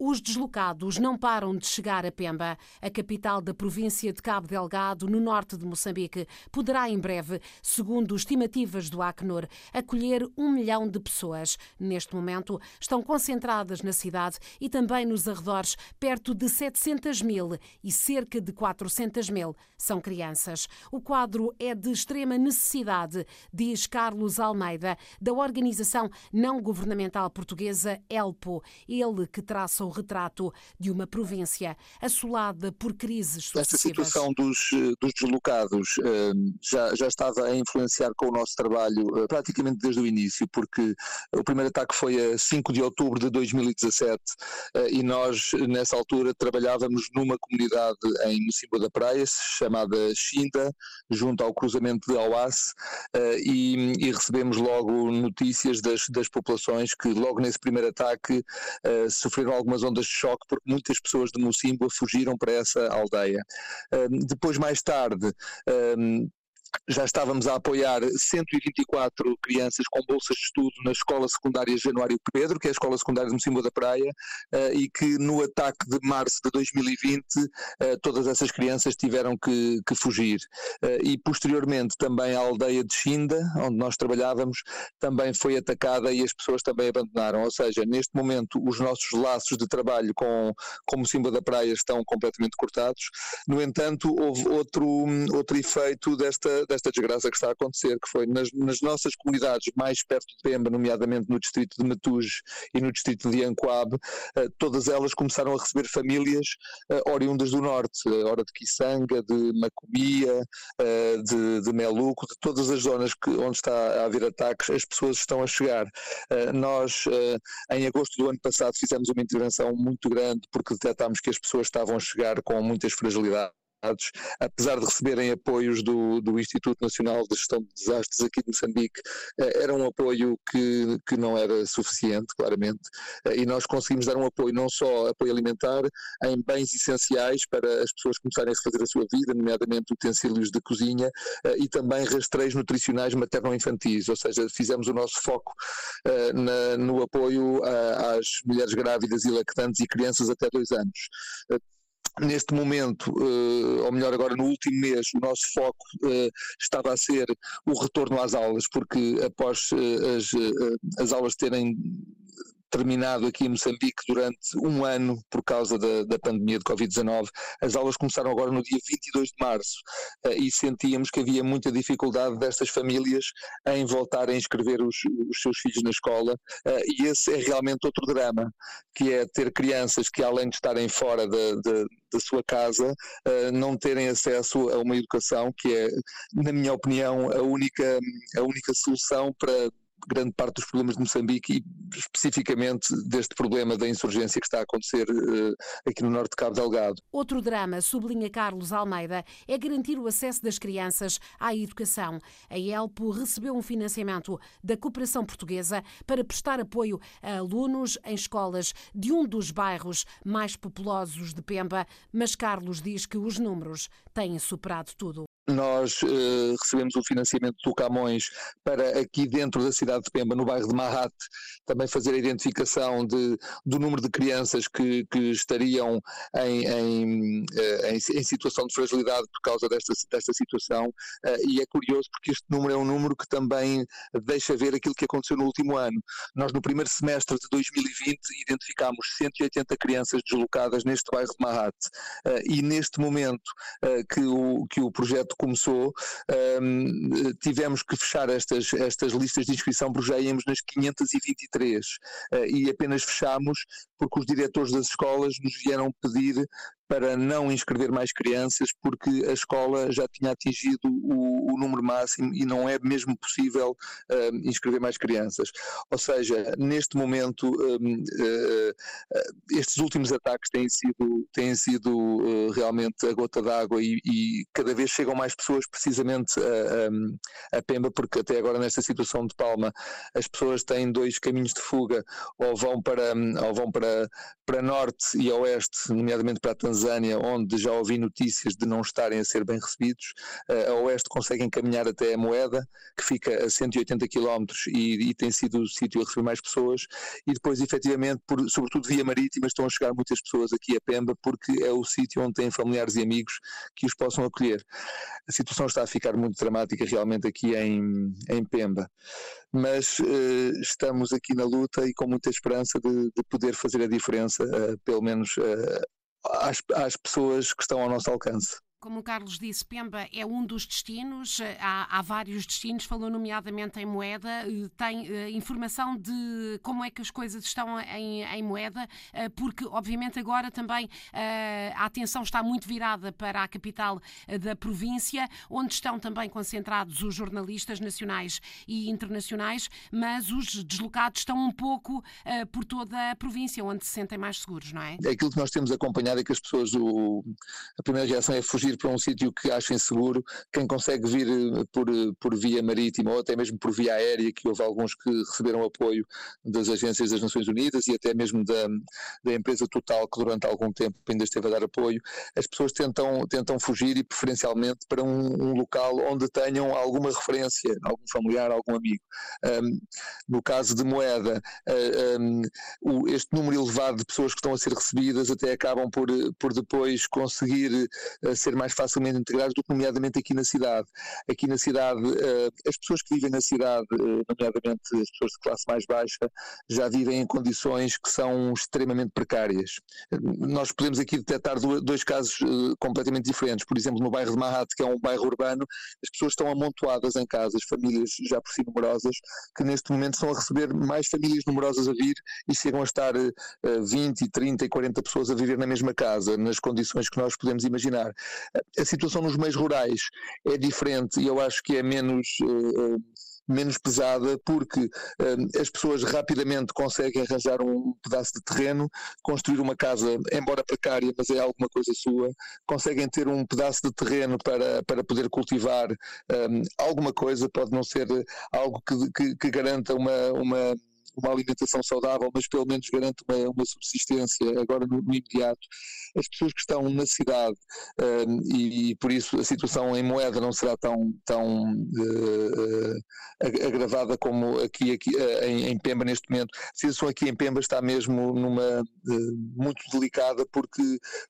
Os deslocados não param de chegar a Pemba. A capital da província de Cabo Delgado, no norte de Moçambique, poderá em breve, segundo estimativas do Acnur, acolher um milhão de pessoas. Neste momento, estão concentradas na cidade e também nos arredores perto de 700 mil e cerca de 400 mil são crianças. O quadro é de extrema necessidade, diz Carlos Almeida, da organização não governamental portuguesa ELPO, ele que traça o retrato de uma província assolada por crises sucessivas. Esta situação dos, eh, dos deslocados eh, já, já estava a influenciar com o nosso trabalho eh, praticamente desde o início, porque o primeiro ataque foi a 5 de outubro de 2017 e nós, nessa altura, trabalhávamos numa comunidade em Mocimboa da Praia, chamada Xinda, junto ao cruzamento de Auace, e, e recebemos logo notícias das, das populações que, logo nesse primeiro ataque, sofreram algumas algumas ondas de choque porque muitas pessoas de Mocimboa fugiram para essa aldeia. depois, mais tarde, já estávamos a apoiar 124 crianças com bolsas de estudo na Escola Secundária Januário Pedro, que é a Escola Secundária de Mocimboa da Praia, uh, e que no ataque de março de 2020 uh, eh, todas essas crianças tiveram que, que fugir. Uh, e posteriormente também a aldeia de Xinda, onde nós trabalhávamos, também foi atacada e as pessoas também abandonaram. Ou seja, neste momento os nossos laços de trabalho com, com Mocimboa da Praia estão completamente cortados. No entanto, houve outro, outro efeito desta desta desgraça que está a acontecer, que foi nas, nas nossas comunidades mais perto de Pemba, nomeadamente no distrito de Matuge e no distrito de Ancoab, uh, todas elas começaram a receber famílias uh, oriundas do norte, uh, ora de Quissanga, de Macomia, de, de, Meluco, de todas as zonas que, onde está a haver ataques, as pessoas estão a chegar. nós, em agosto do ano passado, fizemos uma intervenção muito grande porque detectámos que as pessoas estavam a chegar com muitas fragilidades apesar de receberem apoios do, do Instituto Nacional de Gestão de Desastres aqui de Moçambique, eh, era um apoio que, que não era suficiente, claramente, eh, e nós conseguimos dar um apoio, não só apoio alimentar, em bens essenciais para as pessoas começarem a fazer a sua vida, nomeadamente utensílios de cozinha, eh, e também rastreios nutricionais materno-infantis, ou seja, fizemos o nosso foco na, no apoio às mulheres grávidas e lactantes e crianças até dois anos Neste momento, uh, ou melhor, agora no último mês, o nosso foco uh, estava a ser o retorno às aulas, porque após uh, as, as aulas terem terminado aqui em Moçambique durante um ano por causa da, da pandemia de Covid-19. As aulas começaram agora no dia 22 de março uh, e sentíamos que havia muita dificuldade destas famílias em voltar a inscrever os, os seus filhos na escola uh, e esse é realmente outro drama, que é ter crianças que além de estarem fora da sua casa, uh, não terem acesso a uma educação que é, na minha opinião, a única, a única solução para grande parte dos problemas de Moçambique e especificamente deste problema da insurgência que está a acontecer uh, aqui no norte de Cabo Delgado. Outro drama, sublinha Carlos Almeida, é garantir o acesso das crianças à educação. A ELPO recebeu um financiamento da cooperação portuguesa para prestar apoio a alunos em escolas de um dos bairros mais populosos de Pemba, mas Carlos diz que os números têm superado tudo nós uh, recebemos o financiamento do Camões para aqui dentro da cidade de Pemba, no bairro de Mahat, também fazer a identificação de, do número de crianças que, que estariam em, em, uh, em, em, situação de fragilidade por causa desta, desta situação. Uh, e é curioso porque este número é um número que também deixa ver aquilo que aconteceu no último ano. Nós, no primeiro semestre de 2020, identificámos 180 crianças deslocadas neste bairro de Mahat. e neste momento que, o, que o projeto começou, um, tivemos que fechar estas, estas listas de inscrição íamos nas 523 uh, e apenas fechámos porque os diretores das escolas nos vieram pedir para não inscrever mais crianças porque a escola já tinha atingido o, o número máximo e não é mesmo possível uh, inscrever mais crianças. Ou seja, neste momento, uh, uh, estes últimos ataques têm sido, têm sido realmente a gota d'água e, e, cada vez chegam mais pessoas precisamente a, a, a, Pemba, porque até agora nesta situação de Palma as pessoas têm dois caminhos de fuga, ou vão para, ou vão para para, para norte e oeste, nomeadamente para a Tanzânia, onde já ouvi notícias de não estarem a ser bem recebidos. Uh, a oeste conseguem caminhar até a Moeda, que fica a 180 km e, e tem sido o sítio a receber mais pessoas. E depois, efetivamente, por, sobretudo via marítima, estão a chegar muitas pessoas aqui a Pemba, porque é o sítio onde têm familiares e amigos que os possam acolher. A situação está a ficar muito dramática realmente aqui em, em Pemba mas uh, estamos aqui na luta e com muita esperança de, de poder fazer a diferença, uh, pelo menos uh, às, às pessoas que estão ao nosso alcance. Como o Carlos disse, Pemba é um dos destinos, há, há, vários destinos, falou nomeadamente em moeda, eh, tem uh, informação de como é que as coisas estão em, em moeda, uh, porque obviamente agora também uh, a atenção está muito virada para a capital da província, onde estão também concentrados os jornalistas nacionais e internacionais, mas os deslocados estão um pouco por toda a província, onde se sentem mais seguros, não é? é aquilo que nós temos acompanhado é que as pessoas, o, a primeira reação é fugir para um sítio que achem seguro, quem consegue vir eh, por, eh, por via marítima ou até mesmo por via aérea, que houve alguns que receberam apoio das agências das Nações Unidas e até mesmo da, da empresa Total, que durante algum tempo ainda esteve a dar apoio, as pessoas tentam, tentam fugir e preferencialmente para um, um local onde tenham alguma referência, algum familiar, algum amigo. Um, no caso de moeda, um, o, este número elevado de pessoas que estão a ser recebidas até acabam por, por depois conseguir ser mais facilmente integrados do que nomeadamente aqui na cidade. Aqui na cidade, uh, as pessoas que vivem na cidade, uh, nomeadamente as pessoas de classe mais baixa, já vivem em condições que são extremamente precárias. Nós podemos aqui detectar dois casos uh, completamente diferentes. Por exemplo, no bairro de Mahat, que é um bairro urbano, as pessoas estão amontoadas em casas, famílias já por si numerosas, que neste momento estão a receber mais famílias numerosas a vir e chegam a estar 20, 30 e 40 pessoas a viver na mesma casa, nas condições que nós podemos imaginar a situação nos meios rurais é diferente e eu acho que é menos. Uh, menos pesada porque uh, as pessoas rapidamente conseguem arranjar um pedaço de terreno, construir uma casa, embora precária, mas é alguma coisa sua, conseguem ter um pedaço de terreno para, para poder cultivar um, alguma coisa, pode não ser algo que, que, que garanta uma, uma uma alimentação saudável, mas pelo menos garante uma, uma subsistência agora no, no, imediato. As pessoas que estão na cidade uh, e, e, por isso a situação em moeda não será tão, tão uh, agravada como aqui, aqui uh, em, em, Pemba neste momento. A situação aqui em Pemba está mesmo numa muito delicada porque,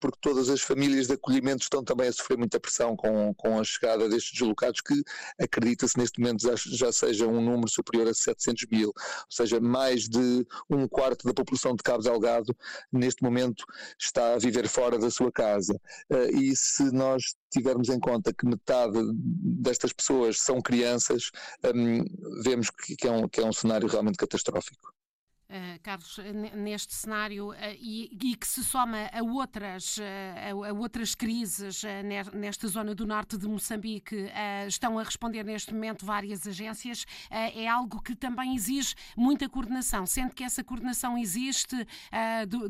porque todas as famílias de acolhimento estão também a sofrer muita pressão com, com a chegada destes deslocados que acredita-se neste momento já, já seja um número superior a 700 mil, ou seja, mais de um quarto da população de Cabo Delgado neste momento está a viver fora da sua casa. Eh, e se nós tivermos em conta que metade destas pessoas são crianças, hum, vemos que é um, que é um cenário realmente catastrófico. Uh, Carlos, neste cenário uh, e, que se soma a outras, a, outras crises nesta zona do norte de Moçambique, estão a responder neste momento várias agências, é algo que também exige muita coordenação. Sendo que essa coordenação existe,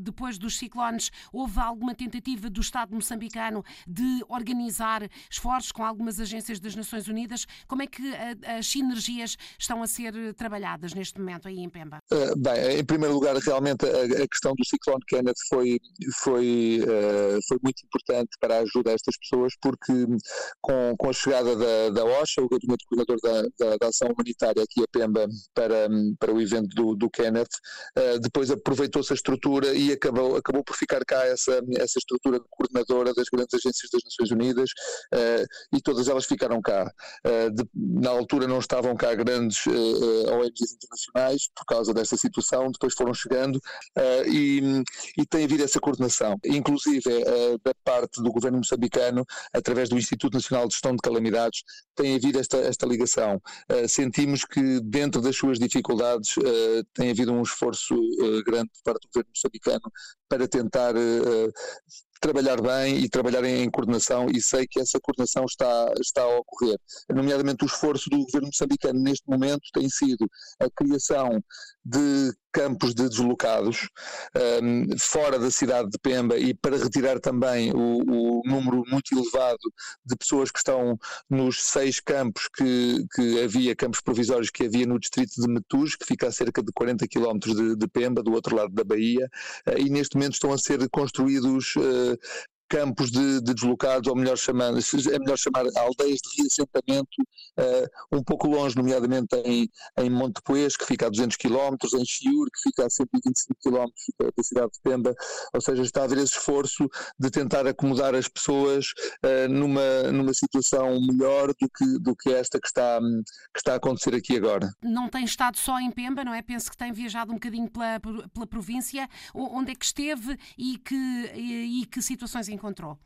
depois dos ciclones, houve alguma tentativa do Estado moçambicano de organizar esforços com algumas agências das Nações Unidas. Como é que as sinergias estão a ser trabalhadas neste momento aí em Pemba? bem, em primeiro lugar, realmente a, a questão do ciclone Kenneth foi, foi, uh, foi muito importante para a ajuda a estas pessoas, porque com, com a chegada da, da OSHA, o Gabinete Coordenador da, da, da, Ação Humanitária aqui a Pemba para, para o evento do, do Kenneth, uh, depois aproveitou-se a estrutura e acabou, acabou por ficar cá essa, essa estrutura coordenadora das grandes agências das Nações Unidas uh, e todas elas ficaram cá. De, na altura não estavam cá grandes ONGs internacionais por causa desta situação depois foram chegando uh, e, e tem havido essa coordenação, inclusive uh, da parte do governo moçambicano, através do Instituto Nacional de Gestão de Calamidades, tem havido esta, esta ligação. Uh, sentimos que dentro das suas dificuldades tem havido um esforço grande por parte do governo moçambicano para tentar trabalhar bem e trabalhar em, coordenação e sei que essa coordenação está, está a ocorrer. Nomeadamente o esforço do governo moçambicano neste momento tem sido a criação de campos de deslocados um, fora da cidade de Pemba e para retirar também o, o, número muito elevado de pessoas que estão nos seis campos que, que havia, campos provisórios que havia no distrito de Metus, que fica a cerca de 40 quilómetros de, de, Pemba, do outro lado da Bahia, uh, e neste momento estão a ser construídos uh, campos de, de, deslocados, ou melhor chamar, é melhor chamar aldeias de reassentamento, uh, um pouco longe, nomeadamente em, em Montepoês, que fica a 200 km, em Chiur, que fica a 125 km da cidade de Pemba, ou seja, está a haver esse esforço de tentar acomodar as pessoas uh, numa, numa situação melhor do que, do que esta que está, que está a acontecer aqui agora. Não tem estado só em Pemba, não é? Penso que tem viajado um bocadinho pela, pela província. Onde é que esteve e que, e, e que situações encontrou? Encontrou?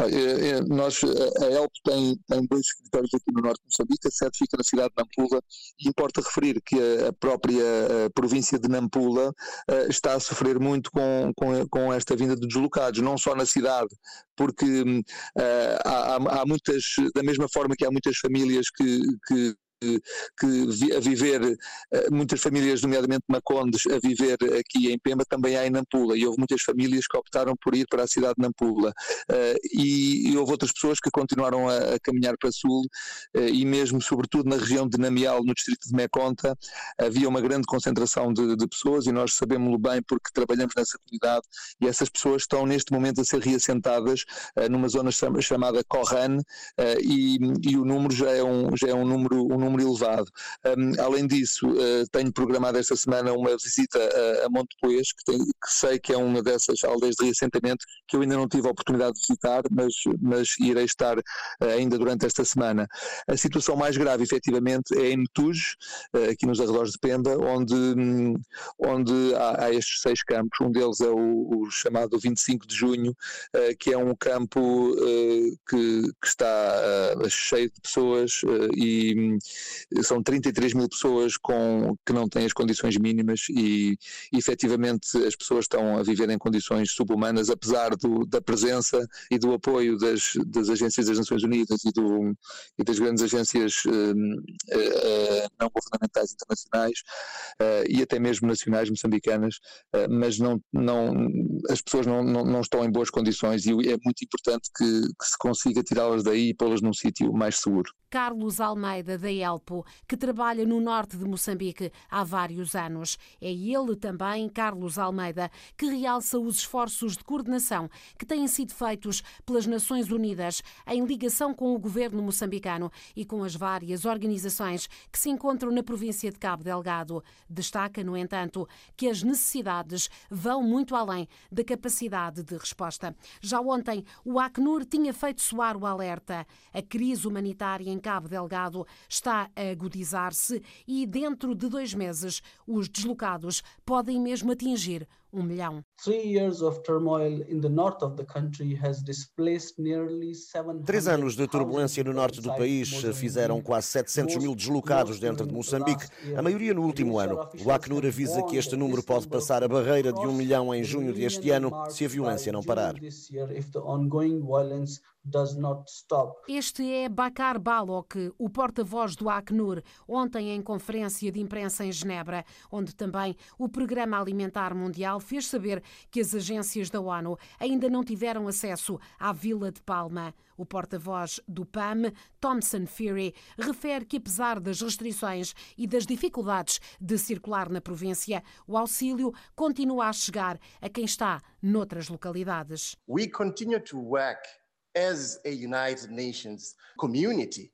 É, é, nós, a ELP tem, tem dois escritórios aqui no norte de Moçambique, a sede fica na cidade de Nampula e importa referir que a, própria província de Nampula uh, está a sofrer muito com, com, com, esta vinda de deslocados, não só na cidade, porque uh, há, há, muitas, da mesma forma que há muitas famílias que, que que, a viver, eh, muitas famílias, nomeadamente Macondes, a viver aqui em Pemba, também há em Nampula, e houve muitas famílias que optaram por ir para a cidade de Nampula, eh, e, houve outras pessoas que continuaram a, caminhar para sul, eh, e mesmo, sobretudo na região de Namial, no distrito de Meconta, havia uma grande concentração de, de pessoas, e nós sabemos-lo bem porque trabalhamos nessa comunidade, e essas pessoas estão neste momento a ser reassentadas numa zona chamada Corran, e, e o número já é um, já é um número, um número número elevado. Um, além disso, uh, tenho programado esta semana uma visita a, a Montepoês, que, tem, que sei que é uma dessas aldeias de reassentamento que eu ainda não tive a oportunidade de visitar, mas, mas irei estar uh, ainda durante esta semana. A situação mais grave, efetivamente, é em Metuge, uh, aqui nos arredores de Pemba, onde, um, onde há, há, estes seis campos. Um deles é o, o chamado 25 de junho, que é um campo que, que, está cheio de pessoas e são 33 mil pessoas com, que não têm as condições mínimas e efetivamente as pessoas estão a viver em condições subhumanas, apesar do, da presença e do apoio das, das agências das Nações Unidas e, do, e das grandes agências uh, uh, não governamentais internacionais uh, e até mesmo nacionais moçambicanas, mas não, não, as pessoas não, não, não, estão em boas condições e é muito importante que, que se consiga tirá-las daí e pô-las num sítio mais seguro. Carlos Almeida, da Que trabalha no norte de Moçambique há vários anos. É ele também, Carlos Almeida, que realça os esforços de coordenação que têm sido feitos pelas Nações Unidas em ligação com o governo moçambicano e com as várias organizações que se encontram na província de Cabo Delgado. Destaca, no entanto, que as necessidades vão muito além da capacidade de resposta. Já ontem, o Acnur tinha feito soar o alerta. A crise humanitária em Cabo Delgado está a agudizar-se e, dentro de dois meses, os deslocados podem mesmo atingir um milhão. Três anos de turbulência no norte do país fizeram quase 700 mil deslocados dentro de Moçambique, a maioria no último ano. O Acnur avisa que este número pode passar a barreira de um milhão em junho deste ano se a violência não parar. Este é Bakar Balok, o porta-voz do Acnur, ontem em conferência de imprensa em Genebra, onde também o Programa Alimentar Mundial fez saber que as agências da ONU ainda não tiveram acesso à Vila de Palma. O porta-voz do PAM, Thomson Fury, refere que, apesar das restrições e das dificuldades de circular na província, o auxílio continua a chegar a quem está noutras localidades. We continue to work as a United Nations community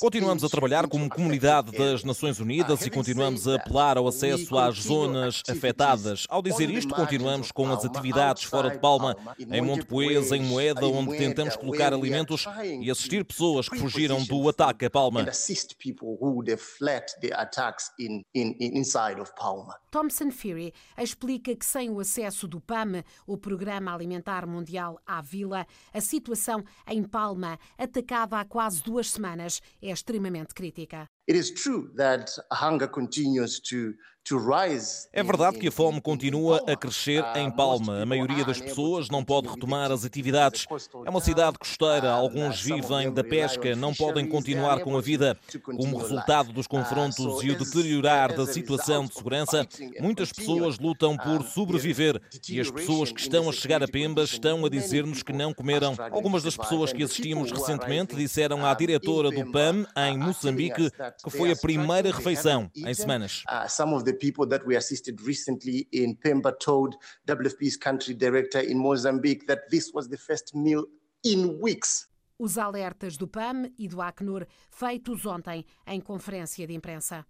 continuamos a trabalhar como comunidade das Nações Unidas uh, e continuamos a apelar ao acesso às zonas afetadas. Ao dizer isto, continuamos com as atividades fora de Palma, em Montepoês, em Moeda, onde tentamos colocar alimentos e assistir pessoas que fugiram do ataque a Palma. Thomson Fury explica que sem o acesso do PAM, o Programa Alimentar Mundial, à vila, a situação em Palma, atacada há quase duas semanas, é extremamente crítica. It is true that hunger continues to é verdade que a fome continua a crescer em Palma. A maioria das pessoas não pode retomar as atividades. É uma cidade costeira, alguns vivem da pesca, não podem continuar com a vida. Como resultado dos confrontos e o deteriorar da situação de segurança, muitas pessoas lutam por sobreviver e as pessoas que estão a chegar a Pemba estão a dizer-nos que não comeram. Algumas das pessoas que assistimos recentemente disseram à diretora do PAM em Moçambique que foi a primeira refeição em semanas the people that we assisted recently in Pemba told WFP's country director in Mozambique that this was the first meal in weeks. Os alertas do PAM e do Acnur feitos ontem em conferência de imprensa.